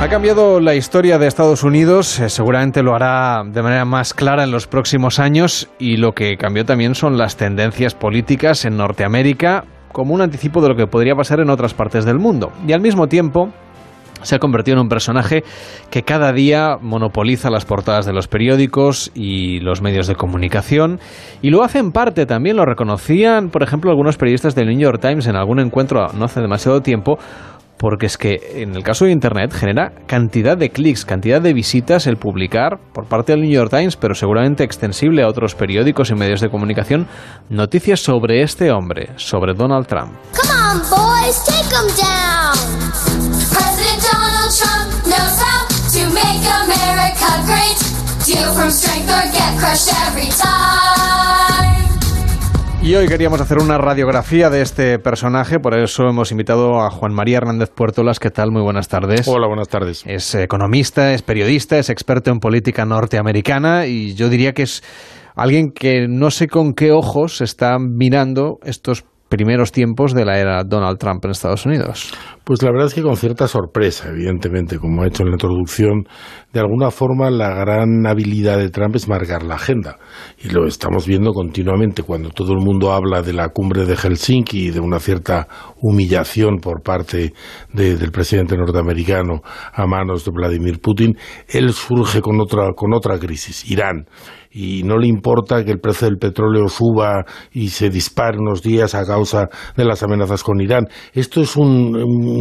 Ha cambiado la historia de Estados Unidos, eh, seguramente lo hará de manera más clara en los próximos años y lo que cambió también son las tendencias políticas en Norteamérica como un anticipo de lo que podría pasar en otras partes del mundo. Y al mismo tiempo se ha convertido en un personaje que cada día monopoliza las portadas de los periódicos y los medios de comunicación y lo hace en parte también, lo reconocían por ejemplo algunos periodistas del New York Times en algún encuentro no hace demasiado tiempo porque es que en el caso de Internet genera cantidad de clics, cantidad de visitas el publicar por parte del New York Times, pero seguramente extensible a otros periódicos y medios de comunicación, noticias sobre este hombre, sobre Donald Trump. Come on, boys, take em down. President Donald Trump knows how to make America great. Deal from strength or get crushed every time. Y hoy queríamos hacer una radiografía de este personaje, por eso hemos invitado a Juan María Hernández Puertolas. ¿Qué tal? Muy buenas tardes. Hola, buenas tardes. Es economista, es periodista, es experto en política norteamericana y yo diría que es alguien que no sé con qué ojos está mirando estos primeros tiempos de la era Donald Trump en Estados Unidos? Pues la verdad es que con cierta sorpresa, evidentemente, como ha hecho en la introducción, de alguna forma la gran habilidad de Trump es marcar la agenda. Y lo estamos viendo continuamente cuando todo el mundo habla de la cumbre de Helsinki y de una cierta humillación por parte del presidente norteamericano a manos de Vladimir Putin, él surge con otra, con otra crisis, Irán y no le importa que el precio del petróleo suba y se dispare unos días a causa de las amenazas con Irán. Esto es un, un,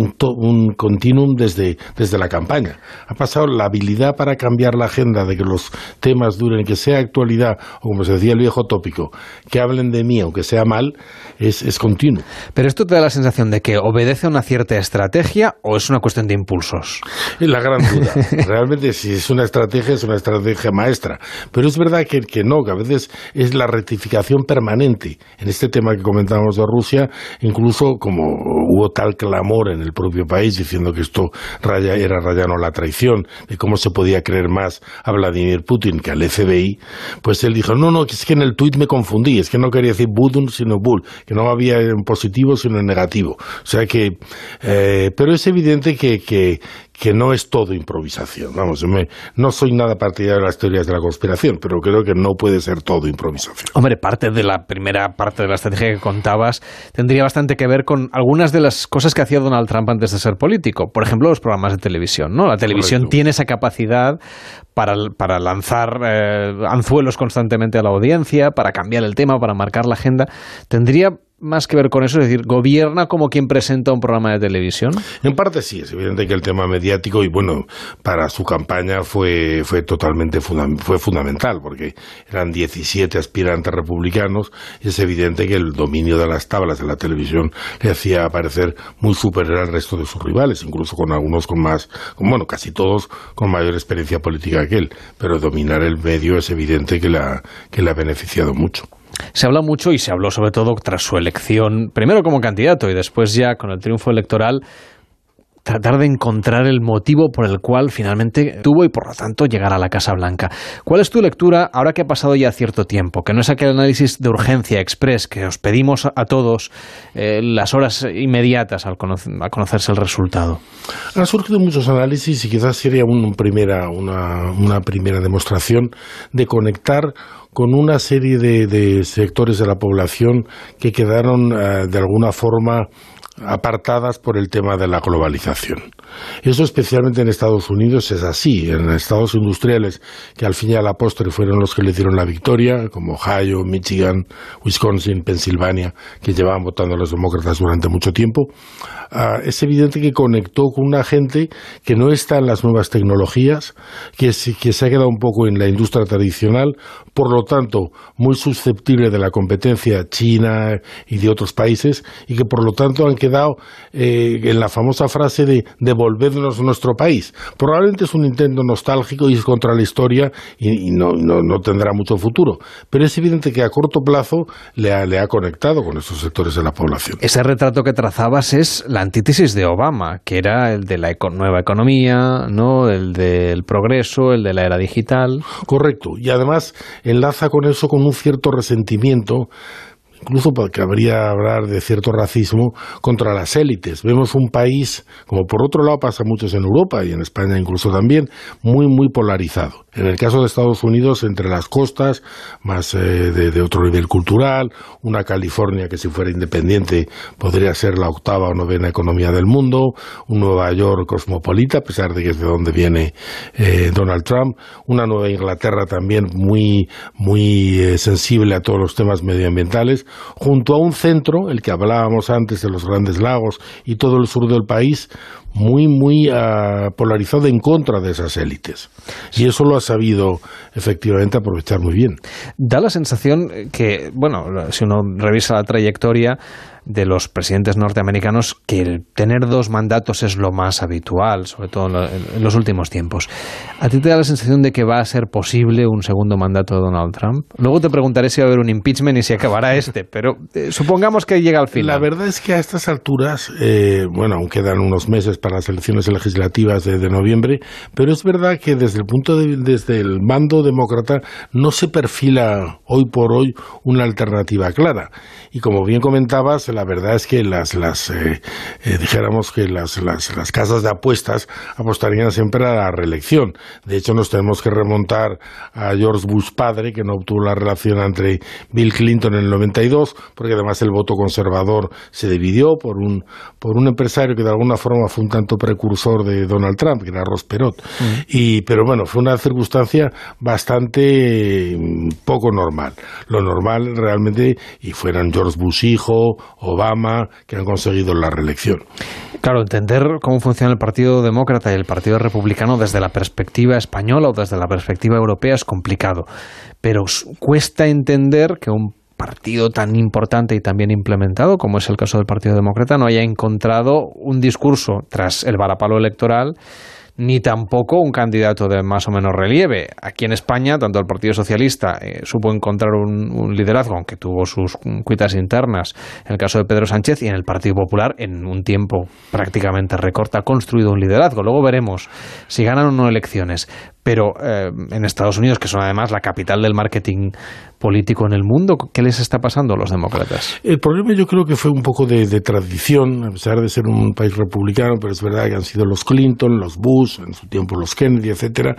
continuum desde, desde la campaña. Ha pasado la habilidad para cambiar la agenda de que los temas duren, que sea actualidad, o como se decía el viejo tópico, que hablen de mí, aunque sea mal, es, es continuo. Pero esto te da la sensación de que obedece a una cierta estrategia o es una cuestión de impulsos. Es la gran duda. Realmente, si es una estrategia, es una estrategia maestra. Pero es verdad que, no, que a veces es la rectificación permanente. En este tema que comentábamos de Rusia, incluso como hubo tal clamor en el propio país diciendo que esto era rayano la traición, de cómo se podía creer más a Vladimir Putin que al FBI, pues él dijo, no, no, es que en el tuit me confundí, es que no quería decir Budun sino Bull, que no había en positivo sino en negativo. O sea que, eh, pero es evidente que, que, que no es todo improvisación. Vamos, no soy nada partidario de las teorías de la conspiración, pero creo que no puede ser todo improvisación. Hombre, parte de la primera parte de la estrategia que contabas tendría bastante que ver con algunas de las cosas que hacía Donald Trump antes de ser político. Por ejemplo, los programas de televisión. ¿no? La televisión tiene esa capacidad para, para lanzar eh, anzuelos constantemente a la audiencia, para cambiar el tema, para marcar la agenda. Tendría más que ver con eso? Es decir, ¿gobierna como quien presenta un programa de televisión? En parte sí, es evidente que el tema mediático, y bueno, para su campaña fue, fue totalmente fue fundamental, porque eran 17 aspirantes republicanos, y es evidente que el dominio de las tablas de la televisión le hacía parecer muy superior al resto de sus rivales, incluso con algunos con más, bueno, casi todos con mayor experiencia política que él, pero dominar el medio es evidente que que le ha beneficiado mucho. Se habla mucho y se habló sobre todo tras su elección, primero como candidato y después ya con el triunfo electoral, tratar de encontrar el motivo por el cual finalmente tuvo y por lo tanto llegar a la Casa Blanca. ¿Cuál es tu lectura ahora que ha pasado ya cierto tiempo? Que no es aquel análisis de urgencia express que os pedimos a todos eh, las horas inmediatas al a conocerse el resultado. Han surgido muchos análisis y quizás sería primera, una, una primera demostración de conectar con una serie de, sectores de la población que quedaron eh, de alguna forma apartadas por el tema de la globalización. Eso especialmente en Estados Unidos es así. En estados industriales que al fin y la postre fueron los que le dieron la victoria, como Ohio, Michigan, Wisconsin, Pensilvania, que llevaban votando a los demócratas durante mucho tiempo, ah, es evidente que conectó con una gente que no está en las nuevas tecnologías, que, que se ha quedado un poco en la industria tradicional, por lo tanto muy susceptible de la competencia china y de otros países, y que por lo tanto han quedado eh, en la famosa frase de devolvernos nuestro país. Probablemente es un intento nostálgico y es contra la historia y, no, tendrá mucho futuro. Pero es evidente que a corto plazo le ha, le ha conectado con esos sectores de la población. Ese retrato que trazabas es la antítesis de Obama, que era el de la nueva economía, ¿no? el del progreso, el de la era digital. Correcto. Y además enlaza con eso con un cierto resentimiento incluso habría hablar de cierto racismo contra las élites. Vemos un país, como por otro lado pasa muchos en Europa y en España incluso también, muy, muy polarizado. En el caso de Estados Unidos, entre las costas, más eh, de, otro nivel cultural, una California que si fuera independiente podría ser la octava o novena economía del mundo, un Nueva York cosmopolita, a pesar de que es de donde viene eh, Donald Trump, una Nueva Inglaterra también muy, muy eh, sensible a todos los temas medioambientales, junto a un centro, el que hablábamos antes de los grandes lagos y todo el sur del país, muy, muy uh, polarizado en contra de esas élites. Y eso lo ha sabido efectivamente aprovechar muy bien. Da la sensación que, bueno, si uno revisa la trayectoria, de los presidentes norteamericanos que el tener dos mandatos es lo más habitual, sobre todo en los últimos tiempos. ¿A ti te da la sensación de que va a ser posible un segundo mandato de Donald Trump? Luego te preguntaré si va a haber un impeachment y si acabará este, pero eh, supongamos que llega al final. La verdad es que a estas alturas, eh, bueno, aún quedan unos meses para las elecciones legislativas de, noviembre, pero es verdad que desde el punto de desde el mando demócrata no se perfila hoy por hoy una alternativa clara. Y como bien comentabas, la verdad es que las, las eh, eh, dijéramos que las, las, las, casas de apuestas apostarían siempre a la reelección. De hecho, nos tenemos que remontar a George Bush padre, que no obtuvo la relación entre Bill Clinton en el 92, porque además el voto conservador se dividió por un, por un empresario que de alguna forma fue un tanto precursor de Donald Trump, que era Ross Perot. Mm. Y, pero bueno, fue una circunstancia bastante mm, poco normal. Lo normal realmente, y fueran George Bush hijo, Obama, que han conseguido la reelección. Claro, entender cómo funciona el Partido Demócrata y el Partido Republicano desde la perspectiva española o desde la perspectiva europea es complicado, pero cuesta entender que un partido tan importante y tan bien implementado como es el caso del Partido Demócrata no haya encontrado un discurso tras el varapalo electoral ni tampoco un candidato de más o menos relieve. Aquí en España, tanto el Partido Socialista eh, supo encontrar un, liderazgo, aunque tuvo sus cuitas internas, en el caso de Pedro Sánchez, y en el Partido Popular, en un tiempo prácticamente recorta, ha construido un liderazgo. Luego veremos si ganan o no elecciones pero eh, en Estados Unidos, que son además la capital del marketing político en el mundo, ¿qué les está pasando a los demócratas? El problema yo creo que fue un poco de, tradición, a pesar de ser un país republicano, pero es verdad que han sido los Clinton, los Bush, en su tiempo los Kennedy, etcétera,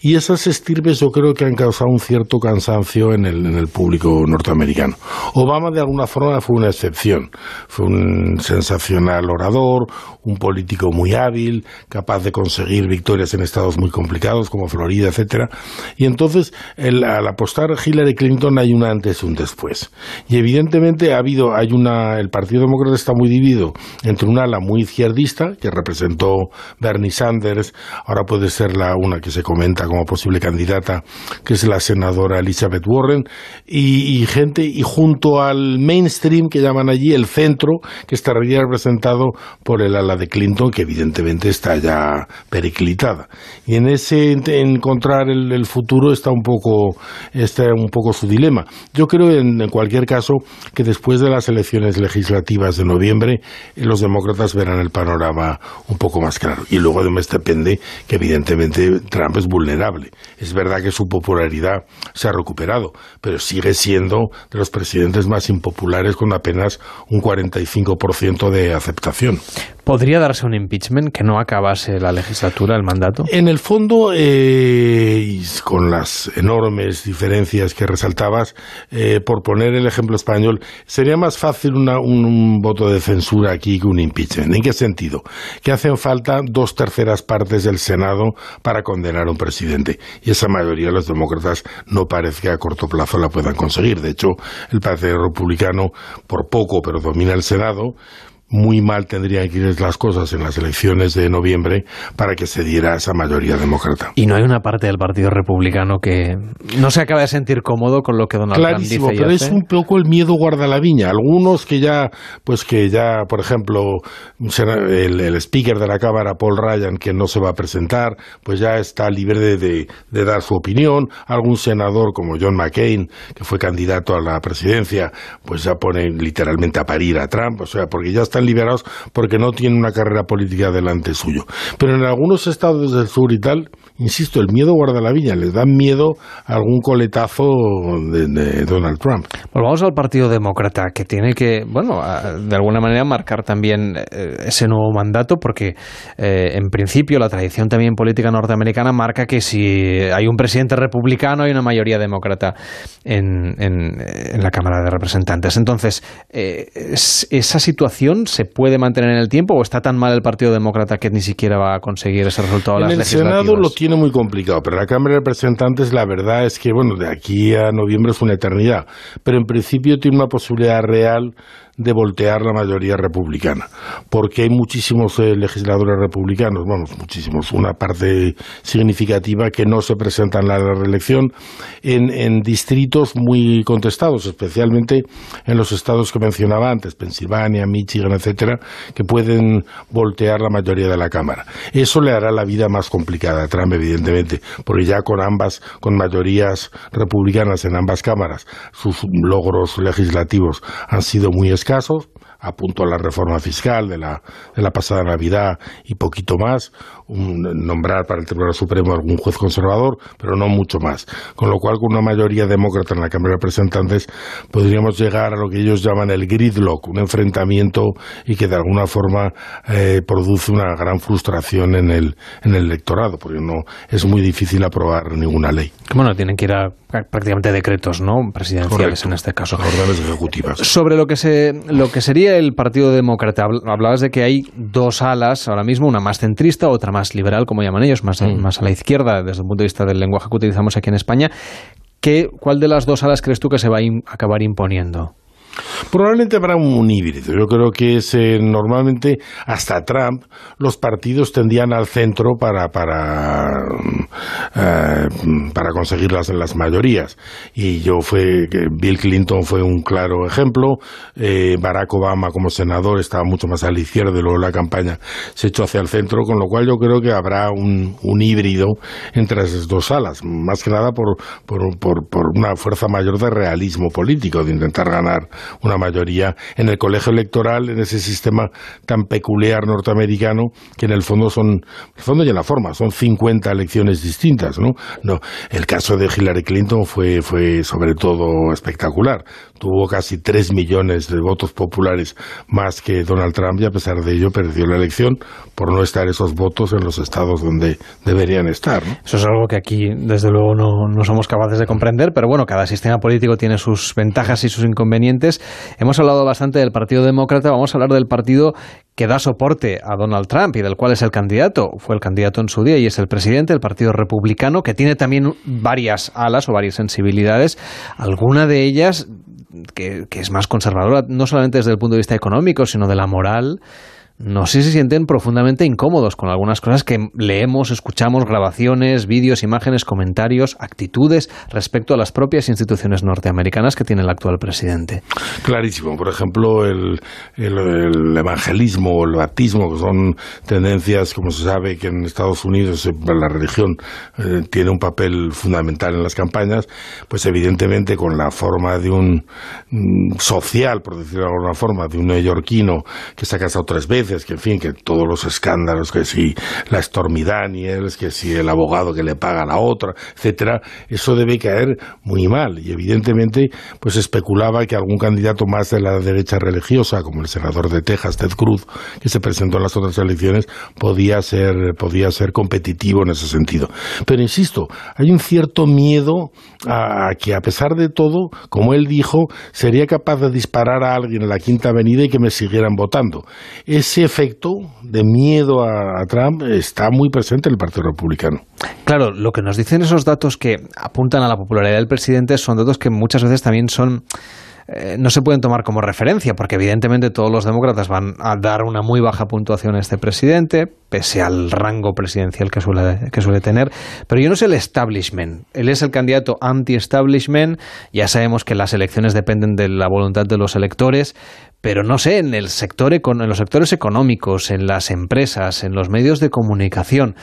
y esas estirpes yo creo que han causado un cierto cansancio en el, en el público norteamericano. Obama de alguna forma fue una excepción, fue un sensacional orador, un político muy hábil, capaz de conseguir victorias en estados muy complicados como Florida, etcétera. Y entonces, al apostar Hillary Clinton hay un antes y un después. Y evidentemente ha habido, hay una, el Partido Demócrata está muy dividido entre una ala muy izquierdista, que representó Bernie Sanders, ahora puede ser la una que se comenta como posible candidata, que es la senadora Elizabeth Warren, y, gente, y junto al mainstream que llaman allí el centro, que estaría representado por el ala de Clinton, que evidentemente está ya periclitada. Y en ese encontrar el, futuro está un poco está un poco su dilema. Yo creo en, cualquier caso que después de las elecciones legislativas de noviembre eh, los demócratas verán el panorama un poco más claro y luego además depende que evidentemente Trump es vulnerable. Es verdad que su popularidad se ha recuperado, pero sigue siendo de los presidentes más impopulares con apenas un 45% de aceptación. ¿Podría darse un impeachment que no acabase la legislatura, el mandato? En el fondo, eh, con las enormes diferencias que resaltabas, eh, por poner el ejemplo español, sería más fácil un, voto de censura aquí que un impeachment. ¿En qué sentido? Que hacen falta dos terceras partes del Senado para condenar a un presidente. Y esa mayoría de los demócratas no parece que a corto plazo la puedan conseguir. De hecho, el Partido Republicano, por poco, pero domina el Senado muy mal tendrían que ir las cosas en las elecciones de noviembre para que se diera esa mayoría demócrata. Y no hay una parte del Partido Republicano que no se acaba de sentir cómodo con lo que Donald Trump dice pero es un poco el miedo guarda la viña. Algunos que ya, pues que ya, por ejemplo, el, el speaker de la Cámara, Paul Ryan, que no se va a presentar, pues ya está libre de, de dar su opinión. Algún senador como John McCain, que fue candidato a la presidencia, pues ya pone literalmente a parir a Trump, o sea, porque ya está están liberados porque no tienen una carrera política delante suyo. Pero en algunos estados del sur y tal, insisto, el miedo guarda la viña, les dan miedo a algún coletazo de, Donald Trump. Volvamos al Partido Demócrata, que tiene que, bueno, de alguna manera marcar también eh, ese nuevo mandato, porque eh, en principio la tradición también política norteamericana marca que si hay un presidente republicano hay una mayoría demócrata en, en, la Cámara de Representantes. Entonces, eh, ¿esa situación se puede mantener en el tiempo o está tan mal el Partido Demócrata que ni siquiera va a conseguir ese resultado? En el Senado lo tiene muy complicado, pero la Cámara de Representantes la verdad es que, bueno, de aquí a noviembre es una eternidad, pero en principio tiene una posibilidad real de voltear la mayoría republicana, porque hay muchísimos eh, legisladores republicanos, bueno, muchísimos, una parte significativa que no se presentan a la reelección en, en distritos muy contestados, especialmente en los estados que mencionaba antes, Pensilvania, Michigan, etcétera, que pueden voltear la mayoría de la Cámara. Eso le hará la vida más complicada a Trump, evidentemente, porque ya con ambas, con mayorías republicanas en ambas cámaras, sus logros legislativos han sido muy escasos, apunto a la reforma fiscal de la, de la pasada Navidad y poquito más, nombrar para el Tribunal Supremo algún juez conservador, pero no mucho más. Con lo cual, con una mayoría demócrata en la Cámara de Representantes, podríamos llegar a lo que ellos llaman el gridlock, un enfrentamiento y que de alguna forma eh, produce una gran frustración en el, en el electorado, porque no es muy difícil aprobar ninguna ley. Bueno, tienen que ir a prácticamente decretos, ¿no? Presidenciales en este caso. Órdenes ejecutivas. Sobre lo que se, lo que sería el Partido Demócrata, hablabas de que hay dos alas ahora mismo, una más centrista, otra más liberal, como llaman ellos, más, mm. más a la izquierda desde el punto de vista del lenguaje que utilizamos aquí en España. ¿Qué, ¿Cuál de las dos alas crees tú que se va a acabar imponiendo? Probablemente habrá un híbrido. Yo creo que es, eh, normalmente hasta Trump los partidos tendían al centro para para eh, para conseguir las, las mayorías. Y yo fue Bill Clinton fue un claro ejemplo. Eh, Barack Obama como senador estaba mucho más a la izquierda y luego la campaña se echó hacia el centro, con lo cual yo creo que habrá un, un híbrido entre esas dos alas, más que nada por, por, por, por una fuerza mayor de realismo político, de intentar ganar una mayoría en el colegio electoral, en ese sistema tan peculiar norteamericano, que en el fondo son, el fondo y en la forma, son 50 elecciones distintas, ¿no? No, el caso de Hillary Clinton fue, fue sobre todo espectacular. Tuvo casi 3 millones de votos populares más que Donald Trump y a pesar de ello perdió la elección por no estar esos votos en los estados donde deberían estar. Eso es algo que aquí, desde luego, no, no somos capaces de comprender, pero bueno, cada sistema político tiene sus ventajas y sus inconvenientes Hemos hablado bastante del Partido Demócrata, vamos a hablar del partido que da soporte a Donald Trump y del cual es el candidato, fue el candidato en su día y es el presidente del Partido Republicano, que tiene también varias alas o varias sensibilidades, alguna de ellas que, que es más conservadora, no solamente desde el punto de vista económico, sino de la moral no sé si se sienten profundamente incómodos con algunas cosas que leemos, escuchamos, grabaciones, vídeos, imágenes, comentarios, actitudes respecto a las propias instituciones norteamericanas que tiene el actual presidente. Clarísimo. Por ejemplo, el, evangelismo o el bautismo, que son tendencias, como se sabe, que en Estados Unidos eh, la religión eh, tiene un papel fundamental en las campañas, pues evidentemente con la forma de un mm, social, por decirlo de alguna forma, de un neoyorquino que se ha casado tres veces, que en fin, que todos los escándalos, que si la Stormy Daniels, que si el abogado que le paga a la otra, etcétera, eso debe caer muy mal. Y evidentemente, pues especulaba que algún candidato más de la derecha religiosa, como el senador de Texas, Ted Cruz, que se presentó en las otras elecciones, podía ser, podía ser competitivo en ese sentido. Pero insisto, hay un cierto miedo a que a pesar de todo, como él dijo, sería capaz de disparar a alguien en la Quinta Avenida y que me siguieran votando. Es ese efecto de miedo a, Trump está muy presente en el Partido Republicano. Claro, lo que nos dicen esos datos que apuntan a la popularidad del presidente son datos que muchas veces también son eh, no se pueden tomar como referencia, porque evidentemente todos los demócratas van a dar una muy baja puntuación a este presidente, pese al rango presidencial que suele, que suele tener. Pero yo no sé el establishment. Él es el candidato anti-establishment. Ya sabemos que las elecciones dependen de la voluntad de los electores, pero no sé, en el sector en los sectores económicos, en las empresas, en los medios de comunicación.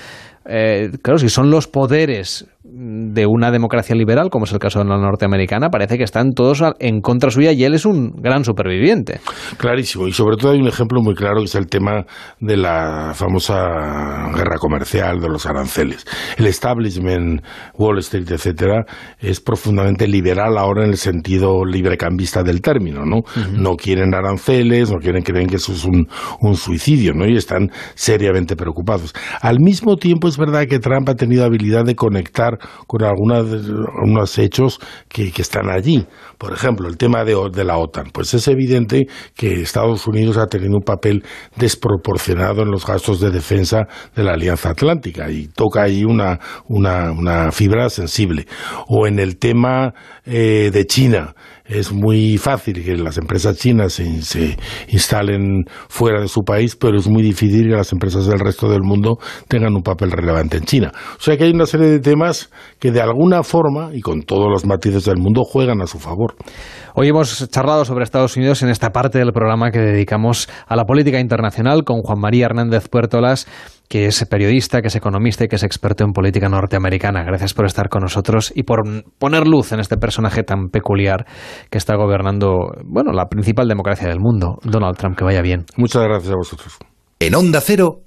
Eh, claro, si son los poderes de una democracia liberal, como es el caso de la norteamericana, parece que están todos en contra suya y él es un gran superviviente. Clarísimo, y sobre todo hay un ejemplo muy claro que es el tema de la famosa guerra comercial, de los aranceles. El establishment, Wall Street, etcétera, es profundamente liberal ahora en el sentido librecambista del término, ¿no? No quieren aranceles, no quieren, creen que eso es un, suicidio, ¿no? Y están seriamente preocupados. Al mismo tiempo es verdad que Trump ha tenido habilidad de conectar con algunos hechos que, están allí. Por ejemplo, el tema de, de la OTAN. Pues es evidente que Estados Unidos ha tenido un papel desproporcionado en los gastos de defensa de la Alianza Atlántica y toca ahí una, una, fibra sensible. O en el tema eh, de China es muy fácil que las empresas chinas se, instalen fuera de su país, pero es muy difícil que las empresas del resto del mundo tengan un papel relevante en China. O sea que hay una serie de temas que de alguna forma, y con todos los matices del mundo, juegan a su favor. Hoy hemos charlado sobre Estados Unidos en esta parte del programa que dedicamos a la política internacional con Juan María Hernández Puertolas que es periodista, que es economista y que es experto en política norteamericana. Gracias por estar con nosotros y por poner luz en este personaje tan peculiar que está gobernando, bueno, la principal democracia del mundo, Donald Trump. Que vaya bien. Muchas gracias a vosotros. En Onda Cero,